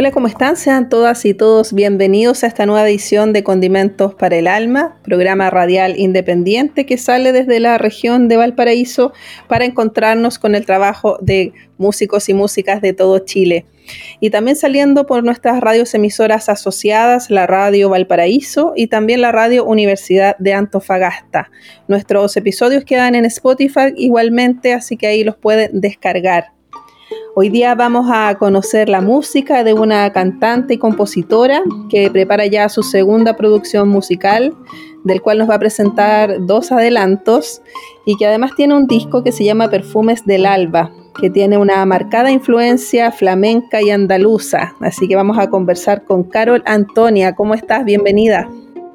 Hola, ¿cómo están? Sean todas y todos bienvenidos a esta nueva edición de Condimentos para el Alma, programa radial independiente que sale desde la región de Valparaíso para encontrarnos con el trabajo de músicos y músicas de todo Chile. Y también saliendo por nuestras radios emisoras asociadas, la Radio Valparaíso y también la Radio Universidad de Antofagasta. Nuestros episodios quedan en Spotify igualmente, así que ahí los pueden descargar. Hoy día vamos a conocer la música de una cantante y compositora que prepara ya su segunda producción musical, del cual nos va a presentar dos adelantos y que además tiene un disco que se llama Perfumes del Alba, que tiene una marcada influencia flamenca y andaluza. Así que vamos a conversar con Carol Antonia. ¿Cómo estás? Bienvenida.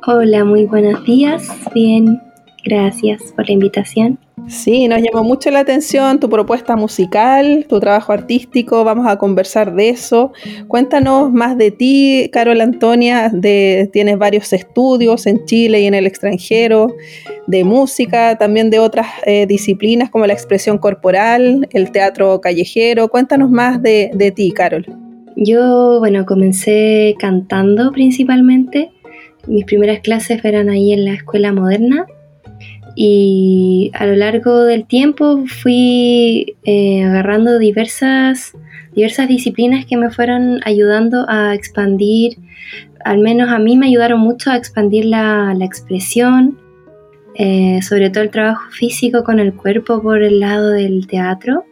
Hola, muy buenos días. Bien, gracias por la invitación. Sí, nos llamó mucho la atención tu propuesta musical, tu trabajo artístico, vamos a conversar de eso. Cuéntanos más de ti, Carol Antonia, de, tienes varios estudios en Chile y en el extranjero, de música, también de otras eh, disciplinas como la expresión corporal, el teatro callejero. Cuéntanos más de, de ti, Carol. Yo, bueno, comencé cantando principalmente. Mis primeras clases eran ahí en la escuela moderna y a lo largo del tiempo fui eh, agarrando diversas, diversas disciplinas que me fueron ayudando a expandir, al menos a mí me ayudaron mucho a expandir la, expresión, eh, sobre todo el trabajo físico con el cuerpo por el lado del teatro.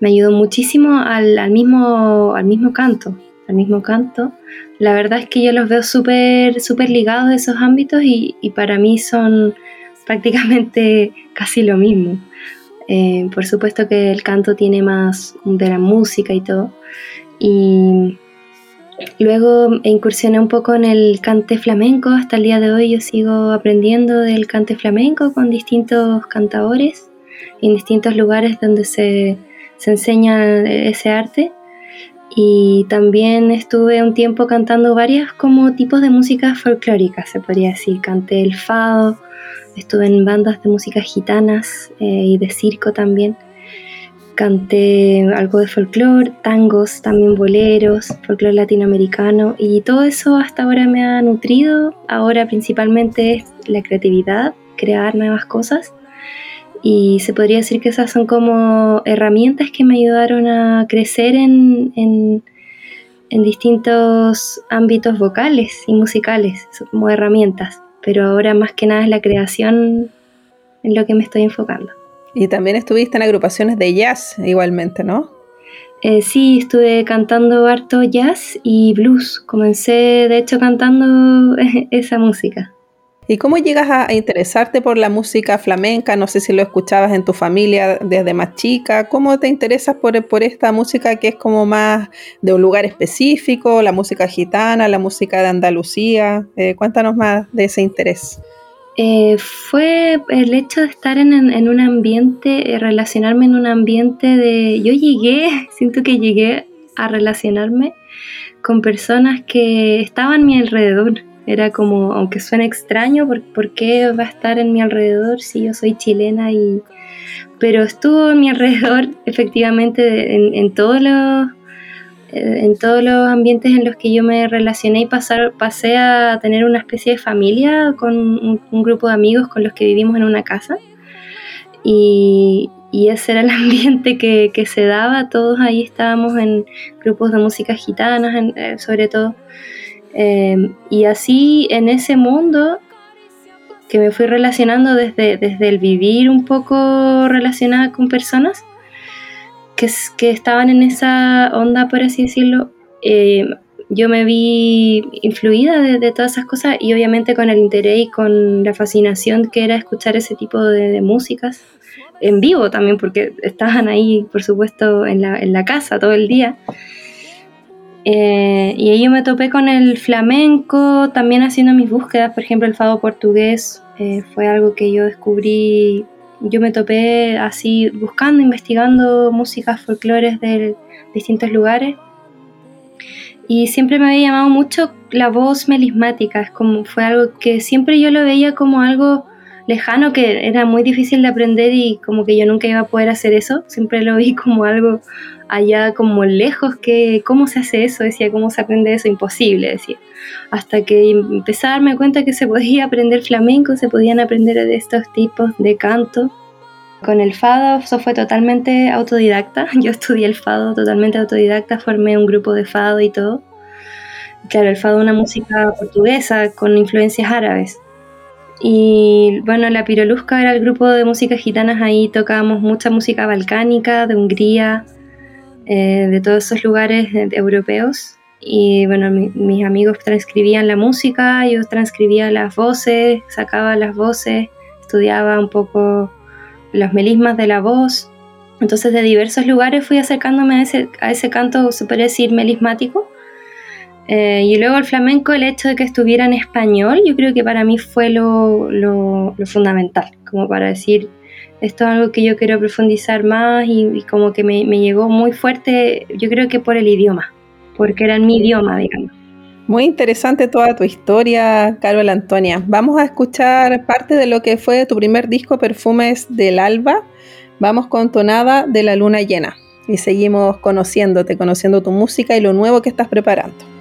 Me ayudó muchísimo al, mismo, al mismo canto, al mismo canto. La verdad es que yo los veo súper super ligados a esos ámbitos y para mí son prácticamente casi lo mismo. Eh, por supuesto que el canto tiene más de la música y todo. Y luego incursioné un poco en el cante flamenco. Hasta el día de hoy yo sigo aprendiendo del cante flamenco con distintos cantadores en distintos lugares donde se, se enseña ese arte. Y también estuve un tiempo cantando varias como tipos de música folclórica, se podría decir. Canté el fado, estuve en bandas de música gitanas eh, y de circo también. Canté algo de folclore, tangos, también boleros, folclore latinoamericano y todo eso hasta ahora me ha nutrido. Ahora principalmente es la creatividad, crear nuevas cosas y se podría decir que esas son como herramientas que me ayudaron a crecer en, en, en distintos ámbitos vocales y musicales, como herramientas pero ahora más que nada es la creación en lo que me estoy enfocando. Y también estuviste en agrupaciones de jazz igualmente, ¿no? Eh, sí, estuve cantando harto jazz y blues. Comencé de hecho cantando esa música. ¿Y cómo llegas a interesarte por la música flamenca? No sé si lo escuchabas en tu familia desde más chica. ¿Cómo te interesas por, por esta música que es como más de un lugar específico, la música gitana, la música de Andalucía? Eh, cuéntanos más de ese interés. Eh, fue el hecho de estar en, en un ambiente, eh, relacionarme en un ambiente de... Yo llegué, siento que llegué a relacionarme con personas que estaban a mi alrededor era como, aunque suene extraño, ¿por, qué va a estar en mi alrededor si yo soy chilena? y Pero estuvo en mi alrededor efectivamente en, todos los eh, en todos los ambientes en los que yo me relacioné y pasar, pasé a tener una especie de familia con un, grupo de amigos con los que vivimos en una casa. Y, ese era el ambiente que, se daba, todos ahí estábamos en grupos de música gitanas, eh, sobre todo. Em, y así en ese mundo que me fui relacionando desde, desde el vivir un poco relacionada con personas que, que estaban en esa onda, por así decirlo, em, yo me vi influida de, todas esas cosas y obviamente con el interés y con la fascinación que era escuchar ese tipo de, músicas, en vivo también, porque estaban ahí, por supuesto, en la, en la casa todo el día. Eh, y ahí yo me topé con el flamenco, también haciendo mis búsquedas, por ejemplo, el fado portugués eh, fue algo que yo descubrí, yo me topé así buscando, investigando músicas folclores de distintos lugares. Y siempre me había llamado mucho la voz melismática, es como fue algo que siempre yo lo veía como algo lejano que era muy difícil de aprender y como que yo nunca iba a poder hacer eso, siempre lo vi como algo allá como lejos que cómo se hace eso, decía, cómo se aprende eso, imposible, decía. Hasta que empecé a darme cuenta que se podía aprender flamenco, se podían aprender de estos tipos de canto. Con el fado eso fue totalmente autodidacta, yo estudié el fado totalmente autodidacta, formé un grupo de fado y todo. Claro, el fado es una música portuguesa con influencias árabes. Y bueno, la Pirolusca era el grupo de música gitanas, ahí tocábamos mucha música balcánica, de Hungría, eh, de todos esos lugares eh, europeos. Y bueno, mis amigos transcribían la música, yo transcribía las voces, sacaba las voces, estudiaba un poco los melismas de la voz. Entonces de diversos lugares fui acercándome a ese, canto, se decir, melismático eh, y luego el flamenco, el hecho de que estuviera en español, yo creo que para mí fue lo, lo, fundamental, como para decir, esto es algo que yo quiero profundizar más y, como que me, llegó muy fuerte, yo creo que por el idioma, porque era mi idioma, digamos. Muy interesante toda tu historia, Carol Antonia. Vamos a escuchar parte de lo que fue tu primer disco, Perfumes del Alba. Vamos con Tonada de la Luna Llena y seguimos conociéndote, conociendo tu música y lo nuevo que estás preparando.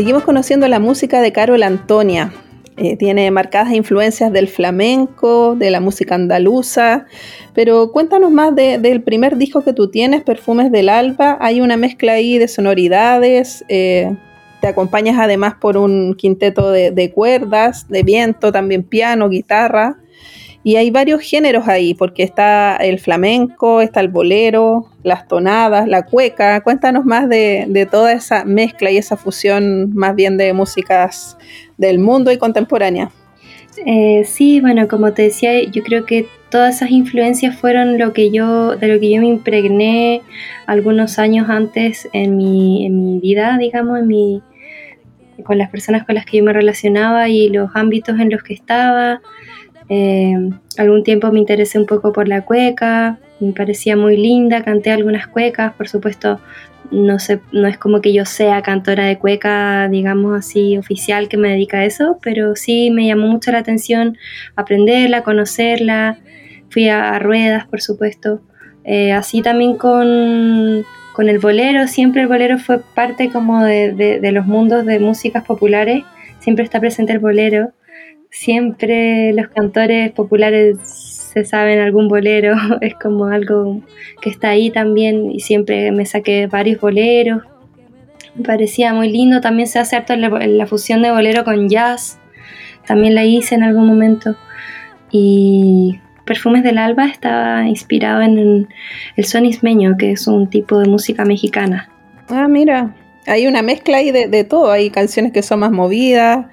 Seguimos conociendo la música de Carol Antonia. Eh, tiene marcadas influencias del flamenco, de la música andaluza, pero cuéntanos más del primer disco que tú tienes, Perfumes del Alba. Hay una mezcla ahí de sonoridades, eh, te acompañas además por un quinteto de, cuerdas, de viento, también piano, guitarra. Y hay varios géneros ahí, porque está el flamenco, está el bolero, las tonadas, la cueca. Cuéntanos más de, toda esa mezcla y esa fusión más bien de músicas del mundo y contemporánea. Eh, sí, bueno, como te decía, yo creo que todas esas influencias fueron lo que yo, de lo que yo me impregné algunos años antes en mi, en mi vida, digamos, en mi, con las personas con las que yo me relacionaba y los ámbitos en los que estaba. Eh, algún tiempo me interesé un poco por la cueca, me parecía muy linda, canté algunas cuecas, por supuesto no no es como que yo sea cantora de cueca, digamos así, oficial que me dedica a eso, pero sí me llamó mucho la atención aprenderla, conocerla, fui a, ruedas, por supuesto, eh, así también con, con el bolero, siempre el bolero fue parte como de, los mundos de músicas populares, siempre está presente el bolero, siempre los cantores populares se saben algún bolero, es como algo que está ahí también y siempre me saqué varios boleros. Me parecía muy lindo, también se hace harto la, la fusión de bolero con jazz, también la hice en algún momento. Y Perfumes del Alba estaba inspirado en el sonismeño, que es un tipo de música mexicana. Ah, mira, hay una mezcla ahí de, todo. Hay canciones que son más movidas,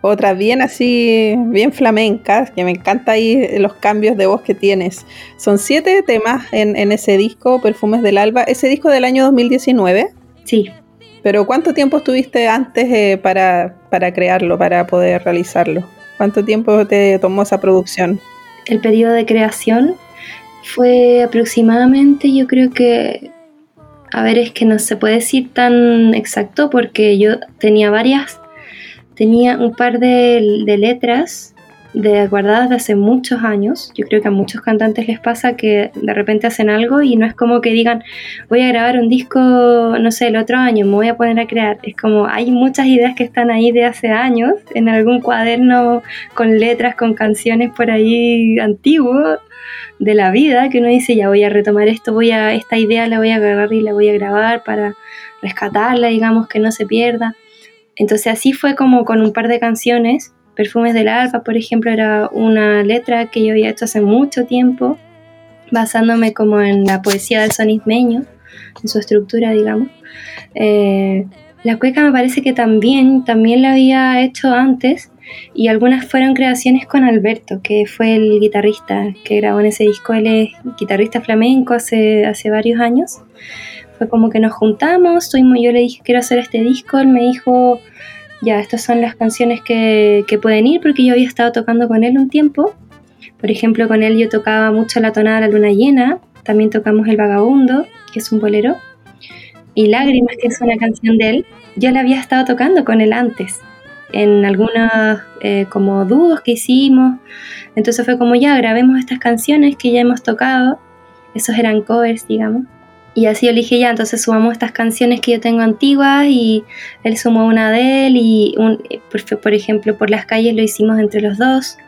otras bien así, bien flamencas, que me encanta ahí los cambios de voz que tienes. Son siete temas en, ese disco, Perfumes del Alba. ¿Ese disco del año 2019? Sí. ¿Pero cuánto tiempo estuviste antes eh, para, para crearlo, para poder realizarlo? ¿Cuánto tiempo te tomó esa producción? el periodo de creación fue aproximadamente, yo creo que, a ver, es que no se puede decir tan exacto porque yo tenía varias, tenía un par de, letras de guardadas de hace muchos años. Yo creo que a muchos cantantes les pasa que de repente hacen algo y no es como que digan, voy a grabar un disco, no sé, el otro año, me voy a poner a crear. Es como hay muchas ideas que están ahí de hace años, en algún cuaderno con letras, con canciones por ahí antiguo de la vida, que uno dice, ya voy a retomar esto, voy a, esta idea la voy a agarrar y la voy a grabar para rescatarla, digamos, que no se pierda. Entonces así fue como con un par de canciones Perfumes del Alba, por ejemplo, era una letra que yo había hecho hace mucho tiempo, basándome como en la poesía del sonismeño, en su estructura, digamos. Eh, la cueca me parece que también, también la había hecho antes y algunas fueron creaciones con Alberto, que fue el guitarrista que grabó en ese disco. Él es guitarrista flamenco hace, hace varios años. Fue como que nos juntamos, yo le dije quiero hacer este disco, él me dijo ya, estas son las canciones que, pueden ir porque yo había estado tocando con él un tiempo. Por ejemplo, con él yo tocaba mucho la tonada La Luna Llena, también tocamos El Vagabundo, que es un bolero, y Lágrimas, que es una canción de él. Yo la había estado tocando con él antes, en algunos eh, como dúos que hicimos. Entonces fue como ya, grabemos estas canciones que ya hemos tocado. Esos eran covers, digamos. Y así yo dije, ya, entonces sumamos estas canciones que yo tengo antiguas y él sumó una de él y, un, por, ejemplo, por las calles lo hicimos entre los dos.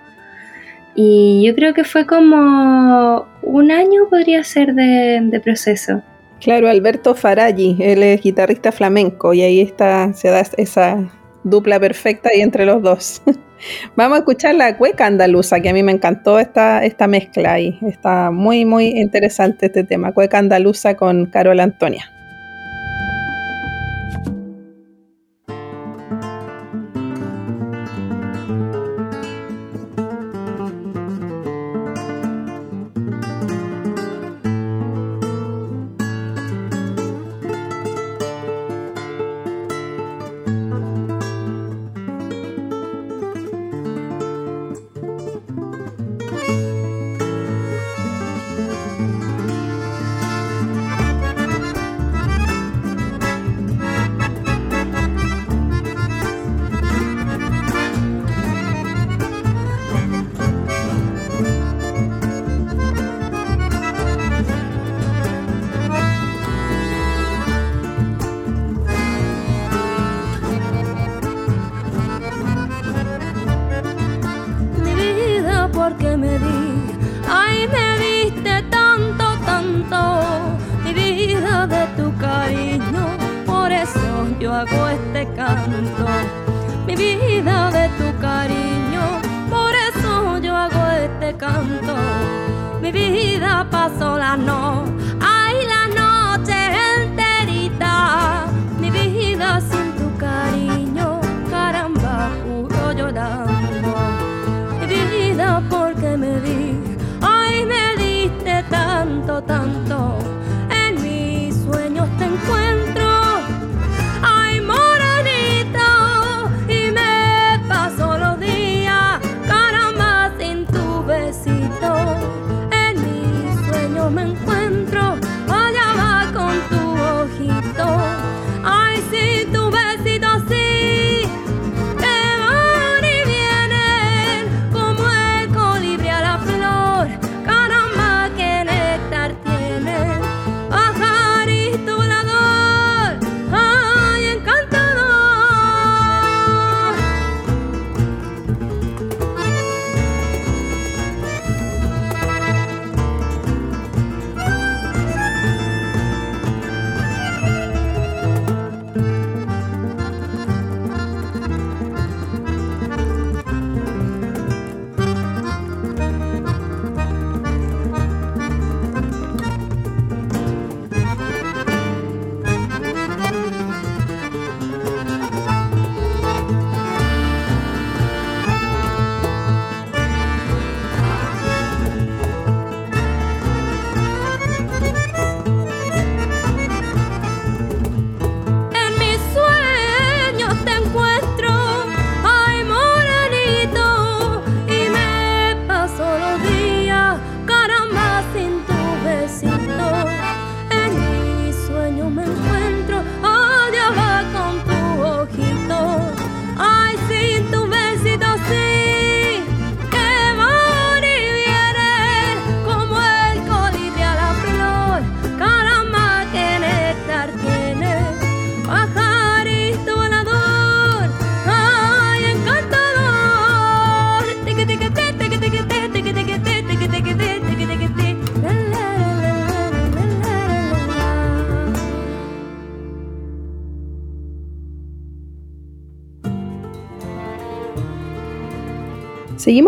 Y yo creo que fue como un año podría ser de, de proceso. Claro, Alberto Faraggi, él es guitarrista flamenco y ahí está, se da esa dupla perfecta ahí entre los dos. Vamos a escuchar la cueca andaluza, que a mí me encantó esta, esta mezcla ahí. Está muy, muy interesante este tema. Cueca andaluza con Carol Antonia.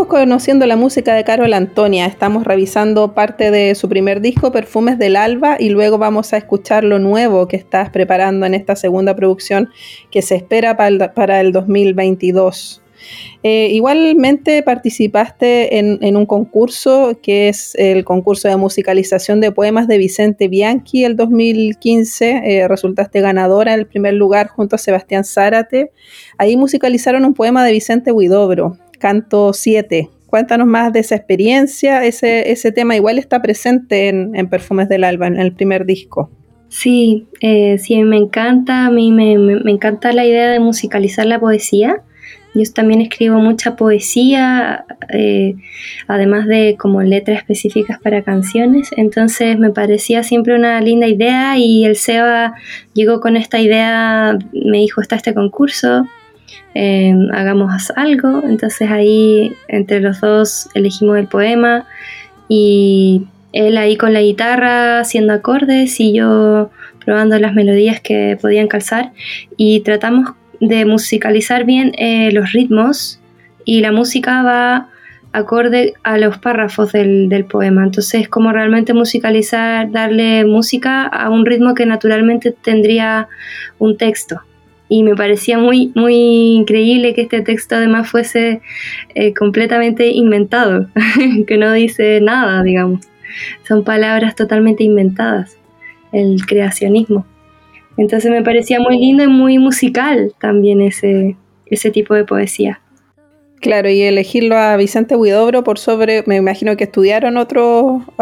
Conociendo la música de Carol Antonia. Estamos revisando parte de su primer disco, Perfumes del Alba, y luego vamos a escuchar lo nuevo que estás preparando en esta segunda producción que se espera para el, 2022. Eh, igualmente participaste en, un concurso que es el concurso de musicalización de poemas de Vicente Bianchi el 2015. Eh, resultaste ganadora en el primer lugar junto a Sebastián Zárate. Ahí musicalizaron un poema de Vicente Huidobro canto 7. Cuéntanos más de esa experiencia, ese, ese tema igual está presente en, Perfumes del Alba, en el primer disco. Sí, eh, sí, me encanta, a mí me, encanta la idea de musicalizar la poesía. Yo también escribo mucha poesía, eh, además de como letras específicas para canciones, entonces me parecía siempre una linda idea y el SEBA llegó con esta idea, me dijo, está este concurso, Hagamos algo. Entonces ahí entre los dos elegimos el poema y él ahí con la guitarra haciendo acordes y yo probando las melodías que podían calzar y tratamos de musicalizar bien eh, los ritmos y la música va acorde a los párrafos del, del, poema. Entonces, como realmente musicalizar, darle música a un ritmo que naturalmente tendría un texto y me parecía muy, muy increíble que este texto además fuese eh, completamente inventado, que no dice nada, digamos. Son palabras totalmente inventadas, el creacionismo. Entonces me parecía muy lindo y muy musical también ese, ese tipo de poesía. Claro, y elegirlo a Vicente Huidobro por sobre, me imagino que estudiaron a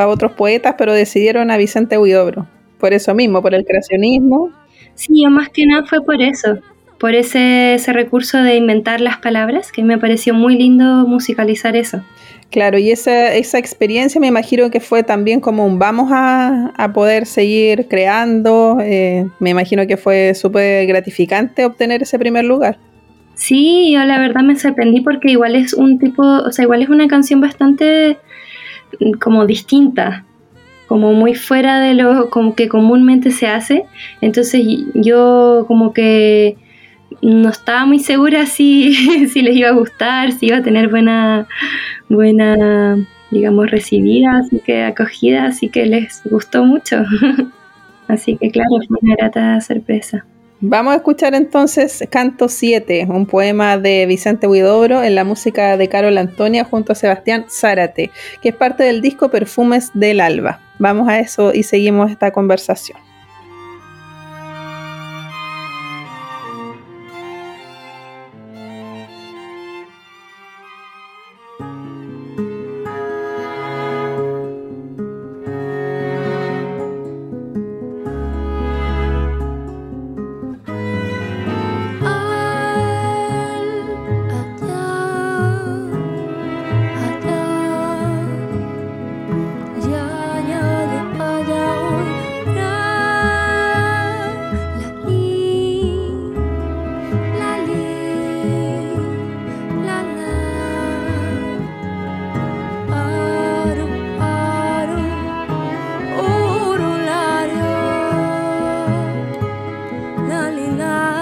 otros poetas, pero decidieron a Vicente Huidobro. Por eso mismo, por el creacionismo Sí, más que nada fue por eso, por ese, ese recurso de inventar las palabras, que me pareció muy lindo musicalizar eso. Claro, y esa, esa experiencia me imagino que fue también como un vamos a, a poder seguir creando. Eh, me imagino que fue súper gratificante obtener ese primer lugar. Sí, yo la verdad me sorprendí porque igual es un tipo, o sea, igual es una canción bastante mm, como distinta como muy fuera de lo como que comúnmente se hace. Entonces yo como que no estaba muy segura si, les iba a gustar, si iba a tener buena, buena, digamos, recibida, así que acogida, así que les gustó mucho. así que claro, fue una grata sorpresa. Vamos a escuchar entonces Canto 7, un poema de Vicente Huidobro en la música de Carol Antonia junto a Sebastián Zárate, que es parte del disco Perfumes del Alba. Vamos a eso y seguimos esta conversación. tonight.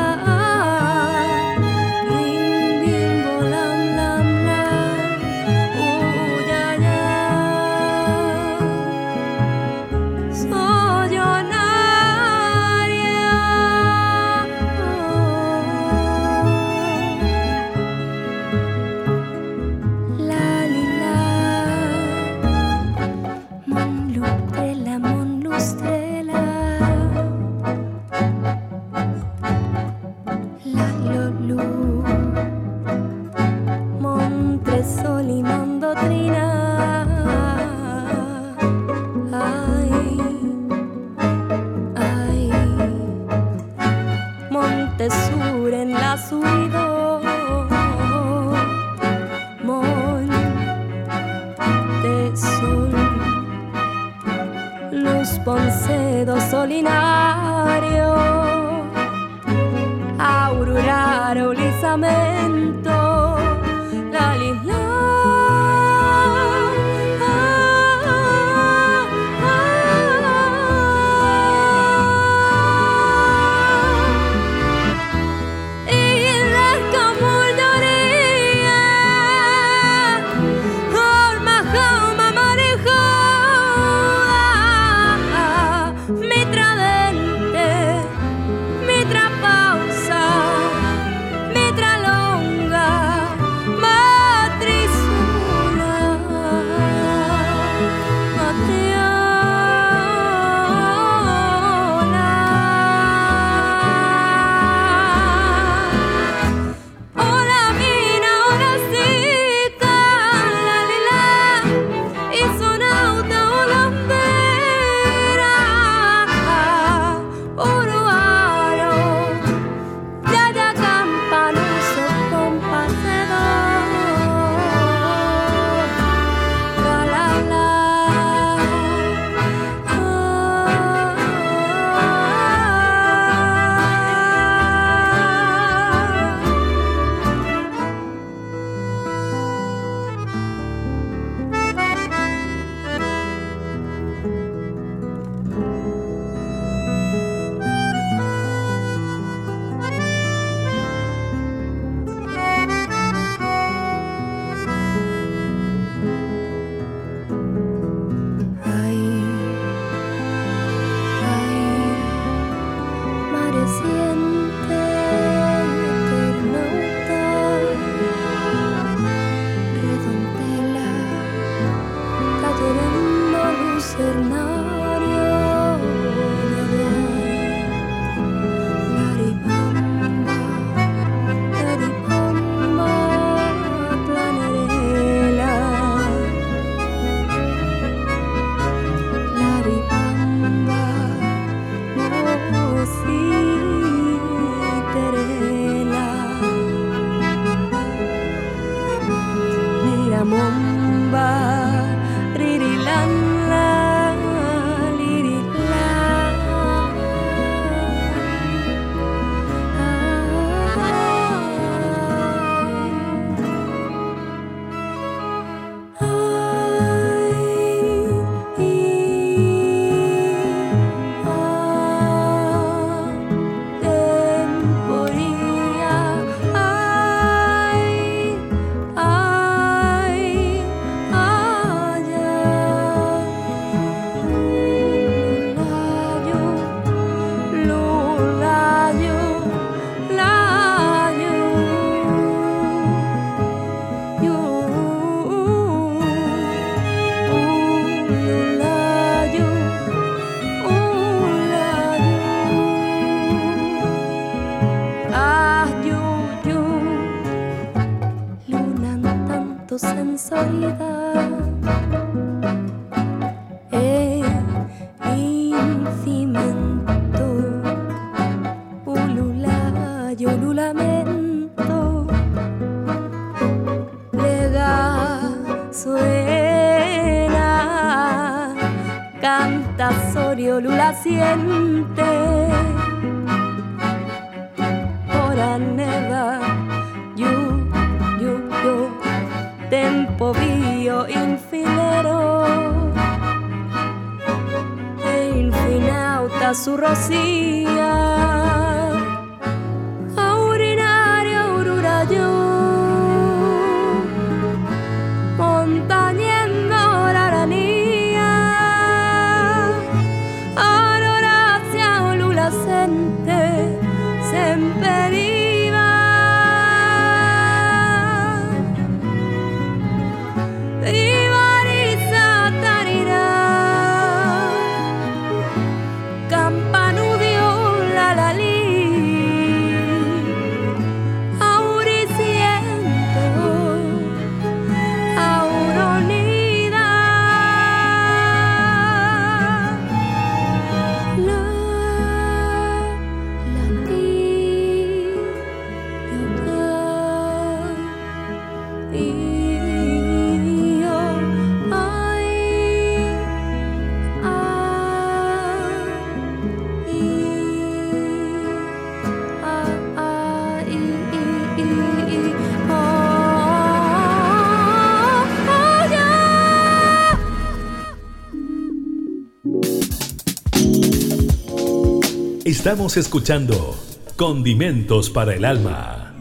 Estamos escuchando Condimentos para el Alma.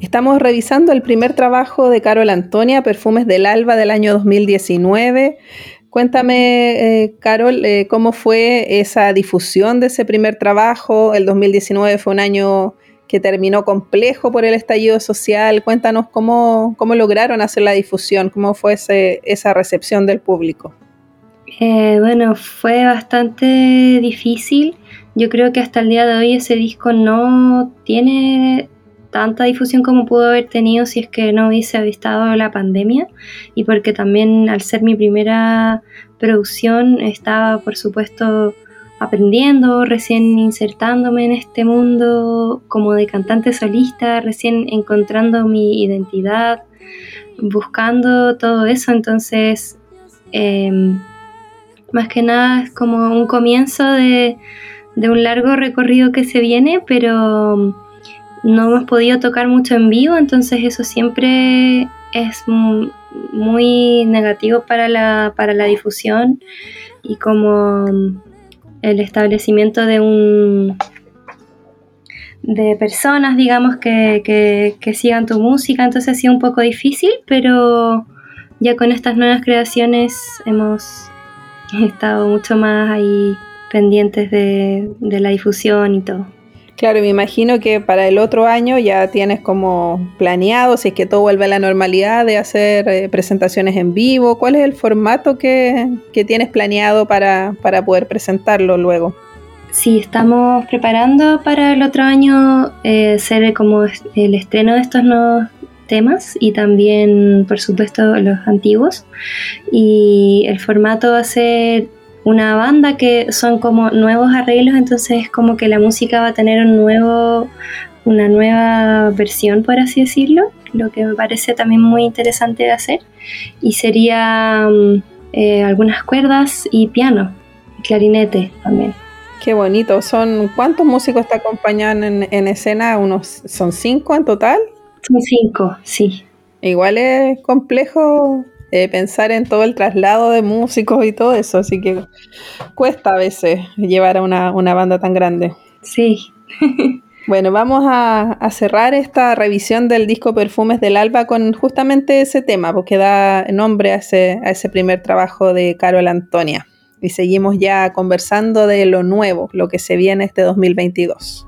Estamos revisando el primer trabajo de Carol Antonia, Perfumes del Alba del año 2019. Cuéntame, eh, Carol, eh, cómo fue esa difusión de ese primer trabajo. El 2019 fue un año que terminó complejo por el estallido social. Cuéntanos cómo, cómo lograron hacer la difusión, cómo fue esa recepción del público. Eh, bueno, fue bastante difícil. Yo creo que hasta el día de hoy ese disco no tiene tanta difusión como pudo haber tenido si es que no hubiese avistado la pandemia y porque también al ser mi primera producción estaba por supuesto aprendiendo, recién insertándome en este mundo como de cantante solista, recién encontrando mi identidad, buscando todo eso. Entonces, em, más que nada es como un comienzo de, un largo recorrido que se viene, pero no hemos podido tocar mucho en vivo, entonces eso siempre es muy negativo para la, para la difusión y como el establecimiento de un de personas, digamos, que, sigan tu música, entonces ha sido un poco difícil, pero ya con estas nuevas creaciones hemos estado mucho más ahí pendientes de la difusión y todo. Claro, me imagino que para el otro año ya tienes como planeado, si es que todo vuelve a la normalidad, de hacer eh, presentaciones en vivo. ¿Cuál es el formato que, tienes planeado para, poder presentarlo luego? Sí, estamos preparando para el otro año eh, ser como el estreno de estos nuevos temas y también, por supuesto, los antiguos. Y el formato va a ser una banda que son como nuevos arreglos, entonces es como que la música va a tener un nuevo, una nueva versión, por así decirlo, lo que me parece también muy interesante de hacer. Y sería mm, eh, algunas cuerdas y piano, clarinete también. Qué bonito. Son ¿Cuántos músicos te acompañan en, en escena? Unos, ¿Son cinco en total? Son cinco, sí. Igual es complejo eh, pensar en todo el traslado de músicos y todo eso, así que cuesta a veces llevar a una, banda tan grande. Sí. Bueno, vamos a, cerrar esta revisión del disco Perfumes del Alba con justamente ese tema, porque da nombre a ese, a ese primer trabajo de Carol Antonia. Y seguimos ya conversando de lo nuevo, lo que se viene este 2022.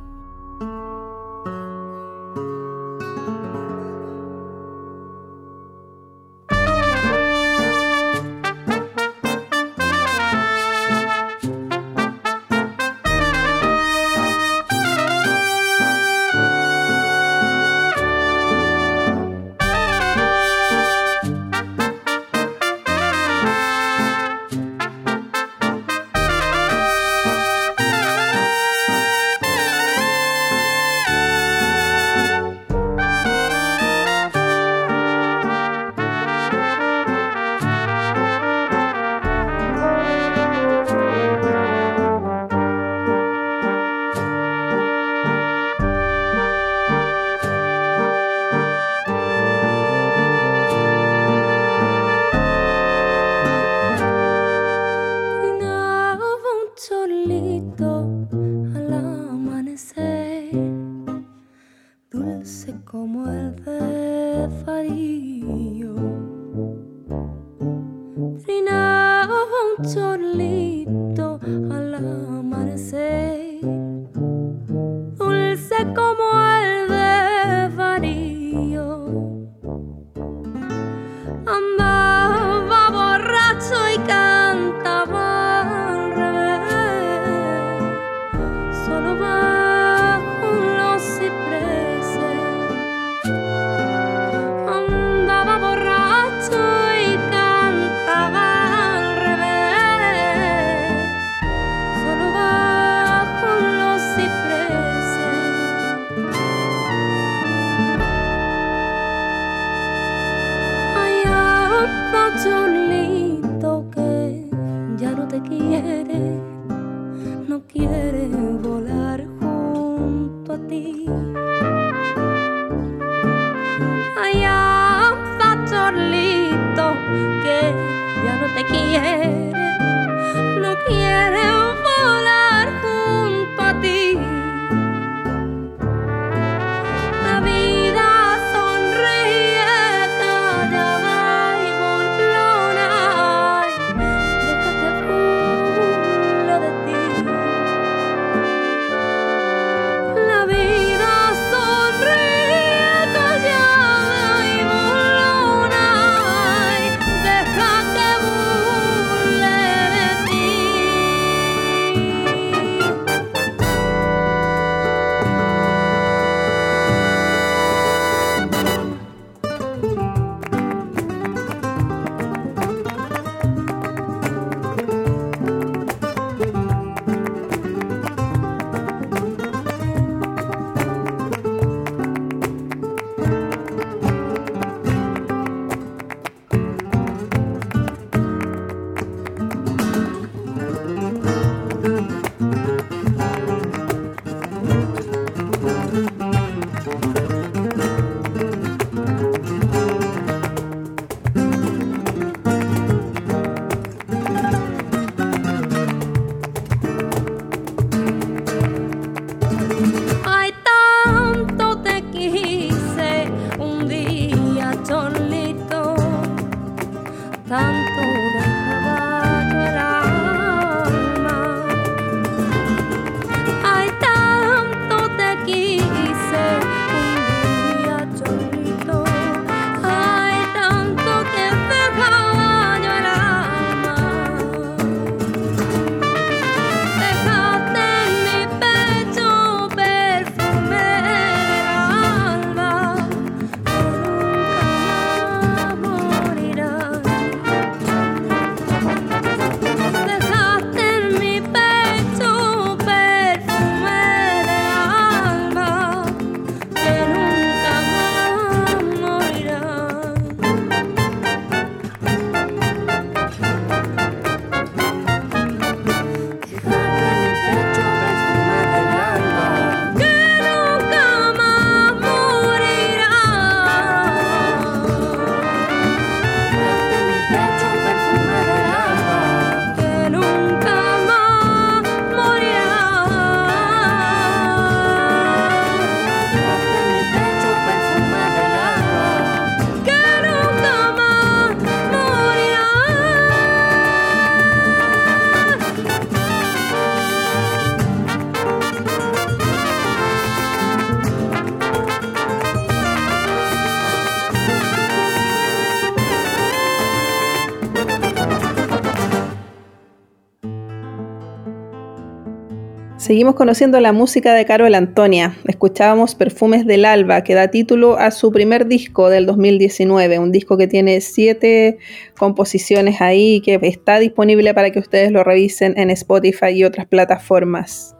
Seguimos conociendo la música de Carol Antonia. Escuchábamos Perfumes del Alba, que da título a su primer disco del 2019, un disco que tiene siete composiciones ahí, que está disponible para que ustedes lo revisen en Spotify y otras plataformas.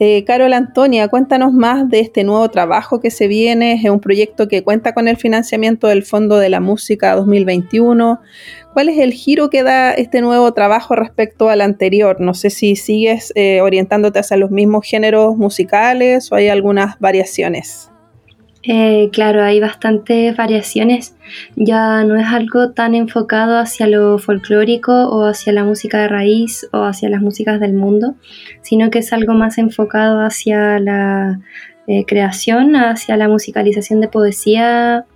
Eh, Carol Antonia, cuéntanos más de este nuevo trabajo que se viene. Es un proyecto que cuenta con el financiamiento del Fondo de la Música 2021. ¿Cuál es el giro que da este nuevo trabajo respecto al anterior? No sé si sigues eh, orientándote hacia los mismos géneros musicales o hay algunas variaciones. Eh, claro, hay bastantes variaciones. Ya no es algo tan enfocado hacia lo folclórico o hacia la música de raíz o hacia las músicas del mundo, sino que es algo más enfocado hacia la eh, creación, hacia la musicalización de poesía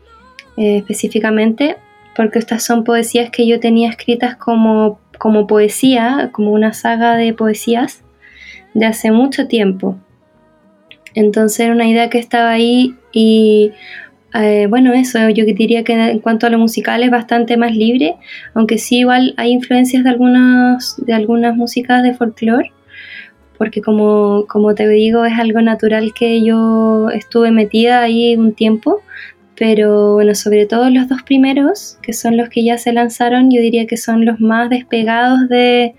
eh, específicamente, porque estas son poesías que yo tenía escritas como, como poesía, como una saga de poesías de hace mucho tiempo. Entonces era una idea que estaba ahí y eh, bueno, eso, yo diría que en cuanto a lo musical es bastante más libre, aunque sí igual hay influencias de algunas, de algunas músicas de folclore, porque como, como te digo, es algo natural que yo estuve metida ahí un tiempo, pero bueno, sobre todo los dos primeros, que son los que ya se lanzaron, yo diría que son los más despegados de,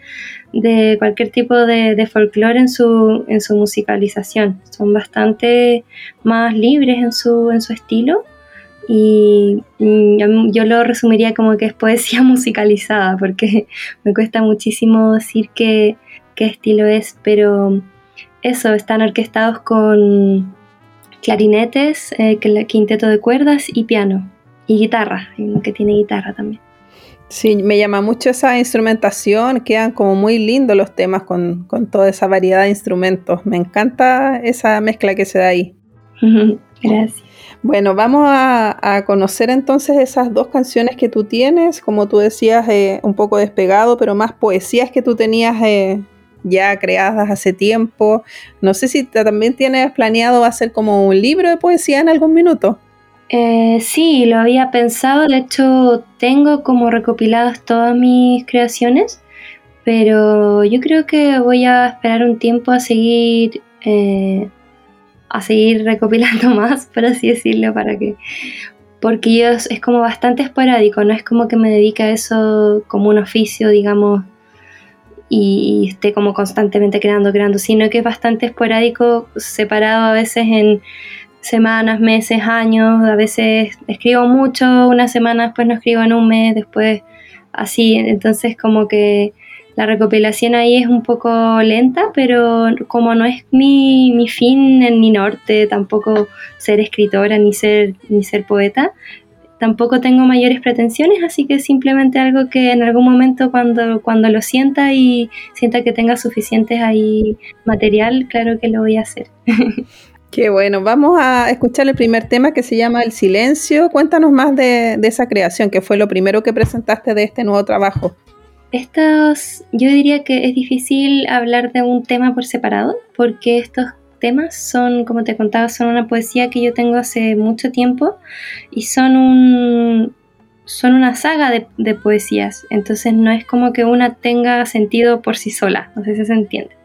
de cualquier tipo de, folclore en su, en su musicalización. Son bastante más libres en su, en su estilo y mm, yo lo resumiría como que es poesía musicalizada porque me cuesta muchísimo decir qué, qué estilo es, pero eso, están orquestados con clarinetes, eh, quinteto de cuerdas y piano y guitarra, que tiene guitarra también. Sí, me llama mucho esa instrumentación, quedan como muy lindos los temas con, toda esa variedad de instrumentos. Me encanta esa mezcla que se da ahí. Gracias. Bueno, vamos a, conocer entonces esas dos canciones que tú tienes, como tú decías, eh, un poco despegado, pero más poesías que tú tenías eh, ya creadas hace tiempo. No sé si también tienes planeado hacer como un libro de poesía en algún minuto. Eh, sí, lo había pensado, de hecho tengo como recopiladas todas mis creaciones, pero yo creo que voy a esperar un tiempo a seguir, eh, a seguir recopilando más, por así decirlo, para que, porque yo es, como bastante esporádico, no es como que me dedique a eso como un oficio, digamos, y, y esté como constantemente creando, creando, sino que es bastante esporádico, separado a veces en semanas, meses, años, a veces escribo mucho, una semana después no escribo en un mes, después así, entonces como que la recopilación ahí es un poco lenta, pero como no es mi, mi fin en mi norte, tampoco ser escritora ni ser, ni ser poeta, tampoco tengo mayores pretensiones, así que simplemente algo que en algún momento cuando, cuando lo sienta y sienta que tenga suficientes ahí material, claro que lo voy a hacer. Qué bueno, vamos a escuchar el primer tema que se llama El Silencio. Cuéntanos más de, esa creación, que fue lo primero que presentaste de este nuevo trabajo. Estos, yo diría que es difícil hablar de un tema por separado, porque estos temas son, como te contaba, son una poesía que yo tengo hace mucho tiempo y son un, son una saga de, de, poesías, entonces no es como que una tenga sentido por sí sola, no sé si se entiende.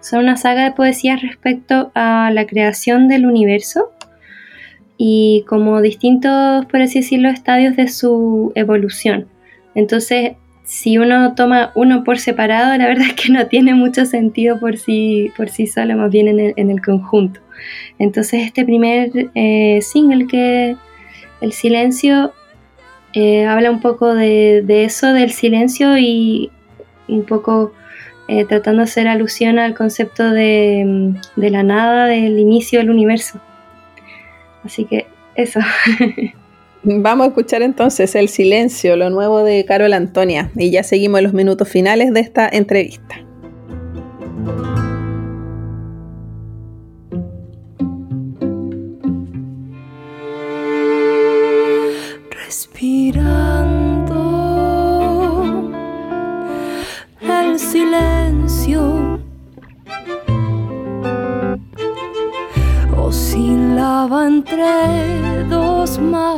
Son una saga de poesías respecto a la creación del universo y como distintos, por así decirlo, estadios de su evolución. Entonces, si uno toma uno por separado, la verdad es que no tiene mucho sentido por sí, por sí solo, más bien en el, conjunto. Entonces, este primer eh, single que El Silencio eh, habla un poco de, de, eso, del silencio y un poco eh, tratando de hacer alusión al concepto de, de la nada, del inicio del universo. Así que eso. Vamos a escuchar entonces El Silencio, lo nuevo de Carol Antonia, y ya seguimos los minutos finales de esta entrevista. Entre dos mares.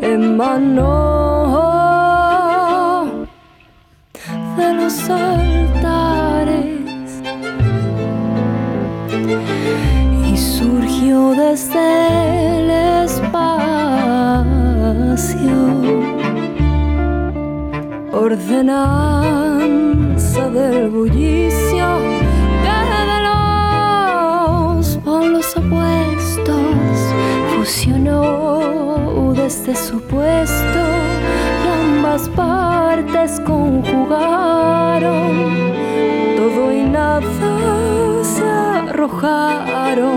En mano de los altares. Y surgió desde el espacio ordenanza partes conjugaron. Todo y nada se arrojaron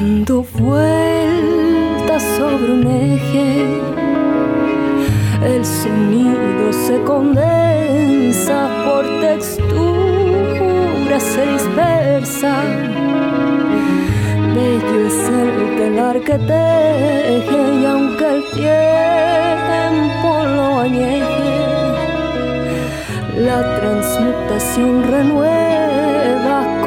dando vueltas sobre un eje. El sonido se condensa por textura, se dispersa. Bello es el telar que teje y aunque el tiempo lo añeje, la transmutación renueva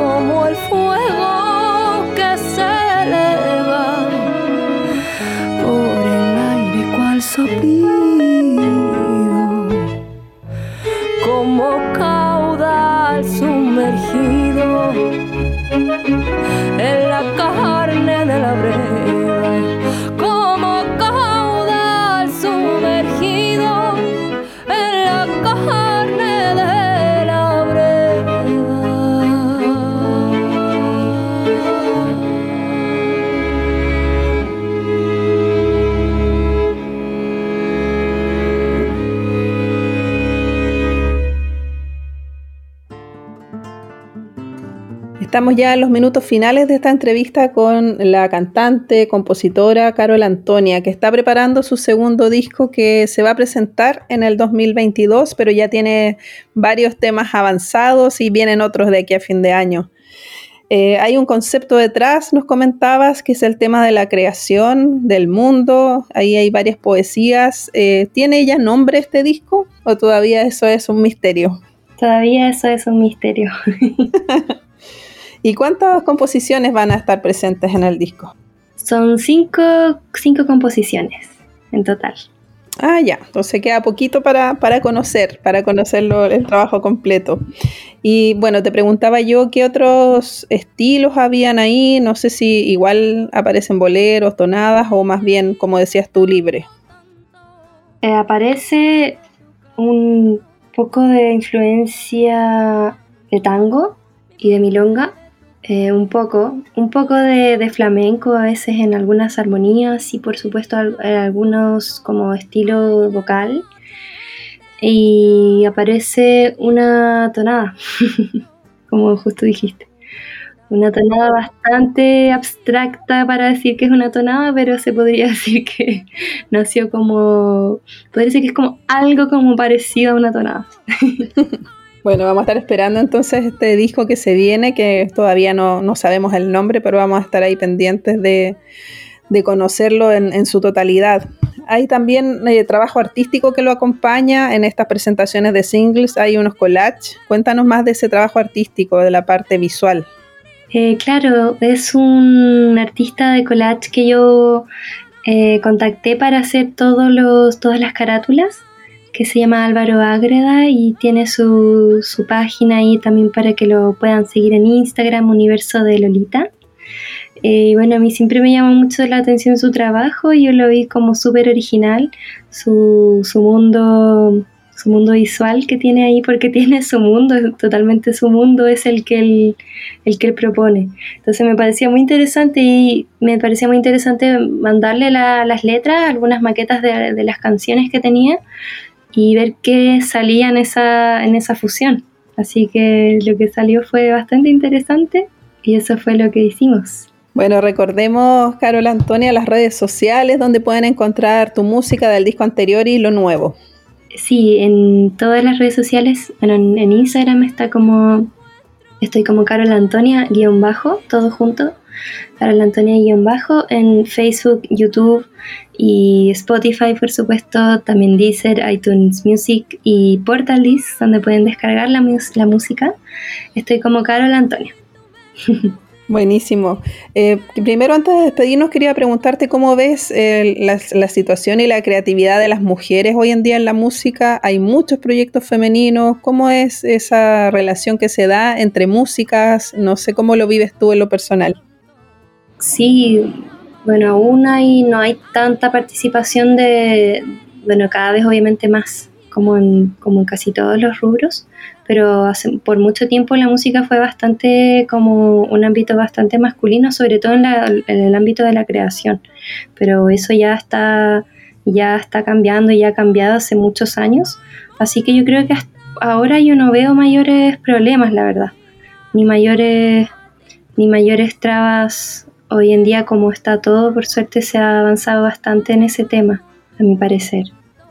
Estamos ya en los minutos finales de esta entrevista con la cantante, compositora Carol Antonia, que está preparando su segundo disco que se va a presentar en el 2022, pero ya tiene varios temas avanzados y vienen otros de aquí a fin de año. Eh, hay un concepto detrás, nos comentabas, que es el tema de la creación del mundo. Ahí hay varias poesías. Eh, ¿Tiene ya nombre este disco o todavía eso es un misterio? Todavía eso es un misterio. ¿Y cuántas composiciones van a estar presentes en el disco? Son cinco, composiciones en total. Ah, ya, entonces queda poquito para, conocer, para conocerlo el trabajo completo. Y bueno, te preguntaba yo qué otros estilos habían ahí, no sé si igual aparecen boleros, tonadas o más bien, como decías tú, libre. Eh, aparece un poco de influencia de tango y de milonga, eh, un poco, un poco de, flamenco a veces en algunas armonías y por supuesto algunos como estilo vocal. Y aparece una tonada, como justo dijiste. Una tonada bastante abstracta para decir que es una tonada, pero se podría decir que nació como. Podría decir que es como algo como parecido a una tonada. Bueno, vamos a estar esperando entonces este disco que se viene, que todavía no, sabemos el nombre, pero vamos a estar ahí pendientes de, conocerlo en, su totalidad. Hay también eh, trabajo artístico que lo acompaña en estas presentaciones de singles, hay unos collages. Cuéntanos más de ese trabajo artístico, de la parte visual. Eh, claro, es un artista de collage que yo eh, contacté para hacer todos los, todas las carátulas que se llama Álvaro Ágreda y tiene su, su, página ahí también para que lo puedan seguir en Instagram, Universo de Lolita. Eh, bueno, a mí siempre me llamó mucho la atención su trabajo y yo lo vi como súper original, su, su, mundo su mundo visual que tiene ahí, porque tiene su mundo, totalmente su mundo es el que él, el que propone. Entonces me parecía muy interesante y me parecía muy interesante mandarle las letras, algunas maquetas de las canciones que tenía y ver qué salía en esa, en esa fusión. Así que lo que salió fue bastante interesante y eso fue lo que hicimos. Bueno, recordemos, Carol Antonia, las redes sociales donde pueden encontrar tu música del disco anterior y lo nuevo. Sí, en todas las redes sociales, bueno, en, Instagram está como, estoy como Carol Antonia, guion bajo, todo junto, Carol Antonia guion bajo, en Facebook, YouTube, y Spotify, por supuesto, también Deezer, iTunes Music y Portaldis, donde pueden descargar la, la música. Estoy como Carol Antonio. Buenísimo. Eh, primero, antes de despedirnos, quería preguntarte cómo ves eh, la, la, situación y la creatividad de las mujeres hoy en día en la música. Hay muchos proyectos femeninos. ¿Cómo es esa relación que se da entre músicas? No sé cómo lo vives tú en lo personal. Sí, bueno, aún hay, no hay tanta participación de, bueno, cada vez obviamente más, como en, como en casi todos los rubros, pero hace, por mucho tiempo la música fue bastante como un ámbito bastante masculino, sobre todo en, el ámbito de la creación, pero eso ya está, ya está cambiando y ya ha cambiado hace muchos años, así que yo creo que ahora yo no veo mayores problemas, la verdad, ni mayores, ni mayores trabas hoy en día como está todo, por suerte se ha avanzado bastante en ese tema, a mi parecer.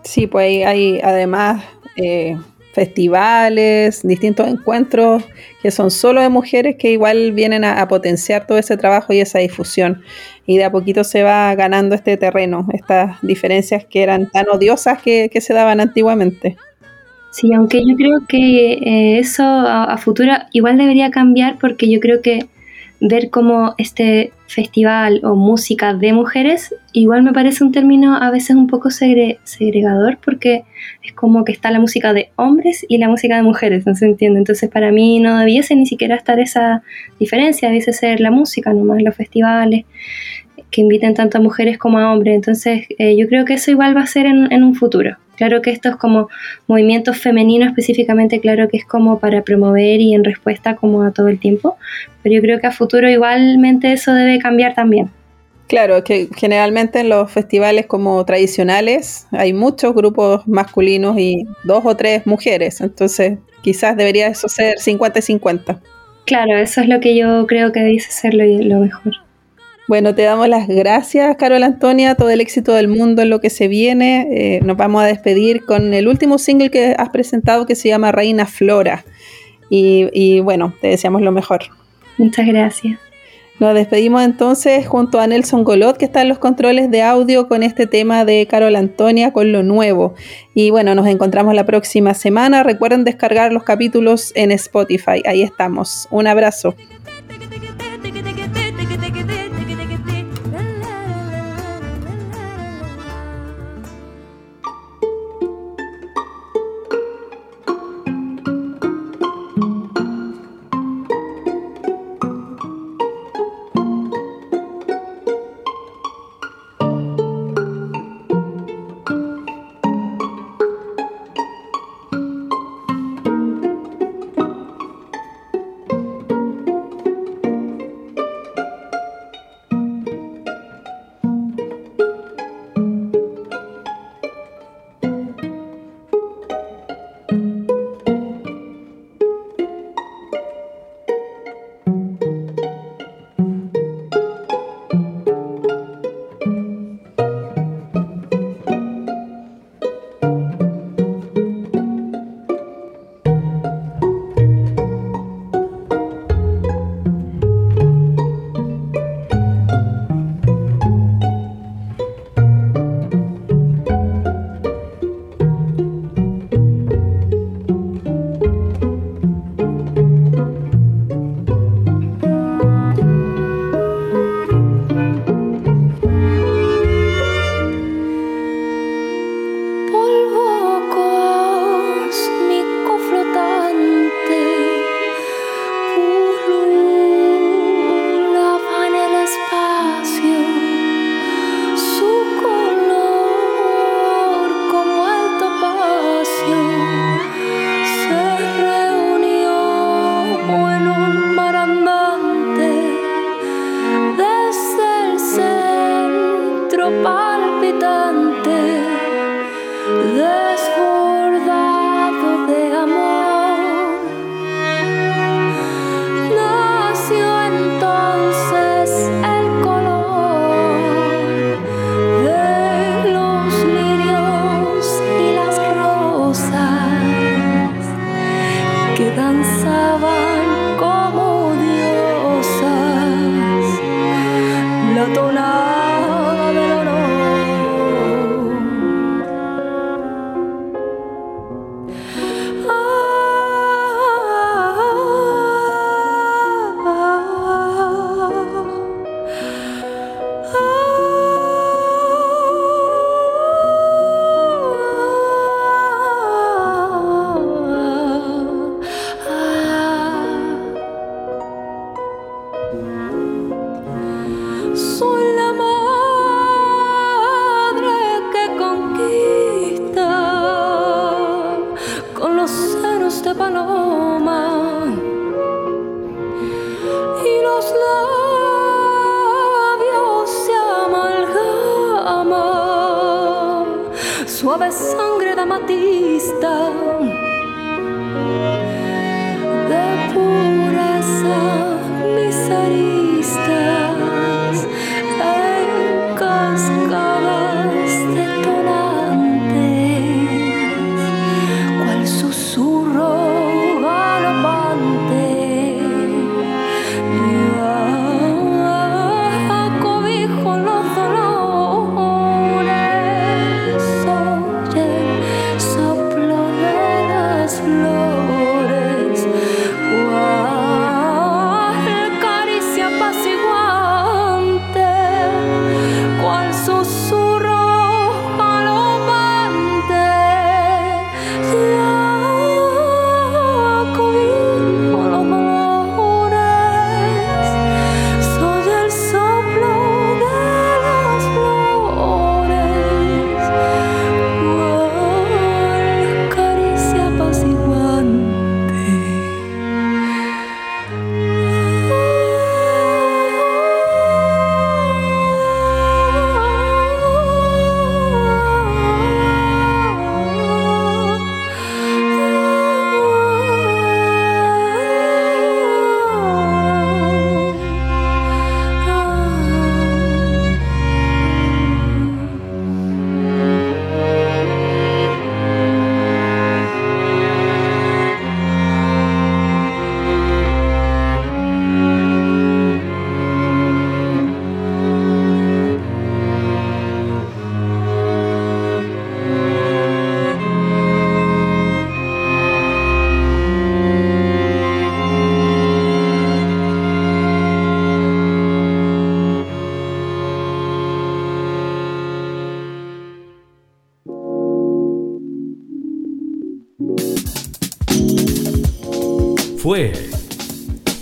Sí, pues hay, además eh, festivales, distintos encuentros que son solo de mujeres que igual vienen a, potenciar todo ese trabajo y esa difusión. Y de a poquito se va ganando este terreno, estas diferencias que eran tan odiosas que, se daban antiguamente. Sí, aunque yo creo que eh, eso a, futuro igual debería cambiar porque yo creo que ver como este festival o música de mujeres, igual me parece un término a veces un poco segregador porque es como que está la música de hombres y la música de mujeres, no se entiende. Entonces para mí no debiese ni siquiera estar esa diferencia, debiese ser la música nomás, los festivales que inviten tanto a mujeres como a hombres. Entonces eh, yo creo que eso igual va a ser en un futuro. Claro que esto es como movimiento femenino específicamente, claro que es como para promover y en respuesta como a todo el tiempo, pero yo creo que a futuro igualmente eso debe cambiar también. Claro, que generalmente en los festivales como tradicionales hay muchos grupos masculinos y dos o tres mujeres, entonces quizás debería eso ser 50 y 50. Claro, eso es lo que yo creo que debe ser lo mejor. Bueno, te damos las gracias, Carol Antonia, todo el éxito del mundo en lo que se viene. Eh, nos vamos a despedir con el último single que has presentado que se llama Reina Flora. Y, bueno, te deseamos lo mejor. Muchas gracias. Nos despedimos entonces junto a Nelson Golot, que está en los controles de audio con este tema de Carol Antonia, con lo nuevo. Y bueno, nos encontramos la próxima semana. Recuerden descargar los capítulos en Spotify. Ahí estamos. Un abrazo. De pureza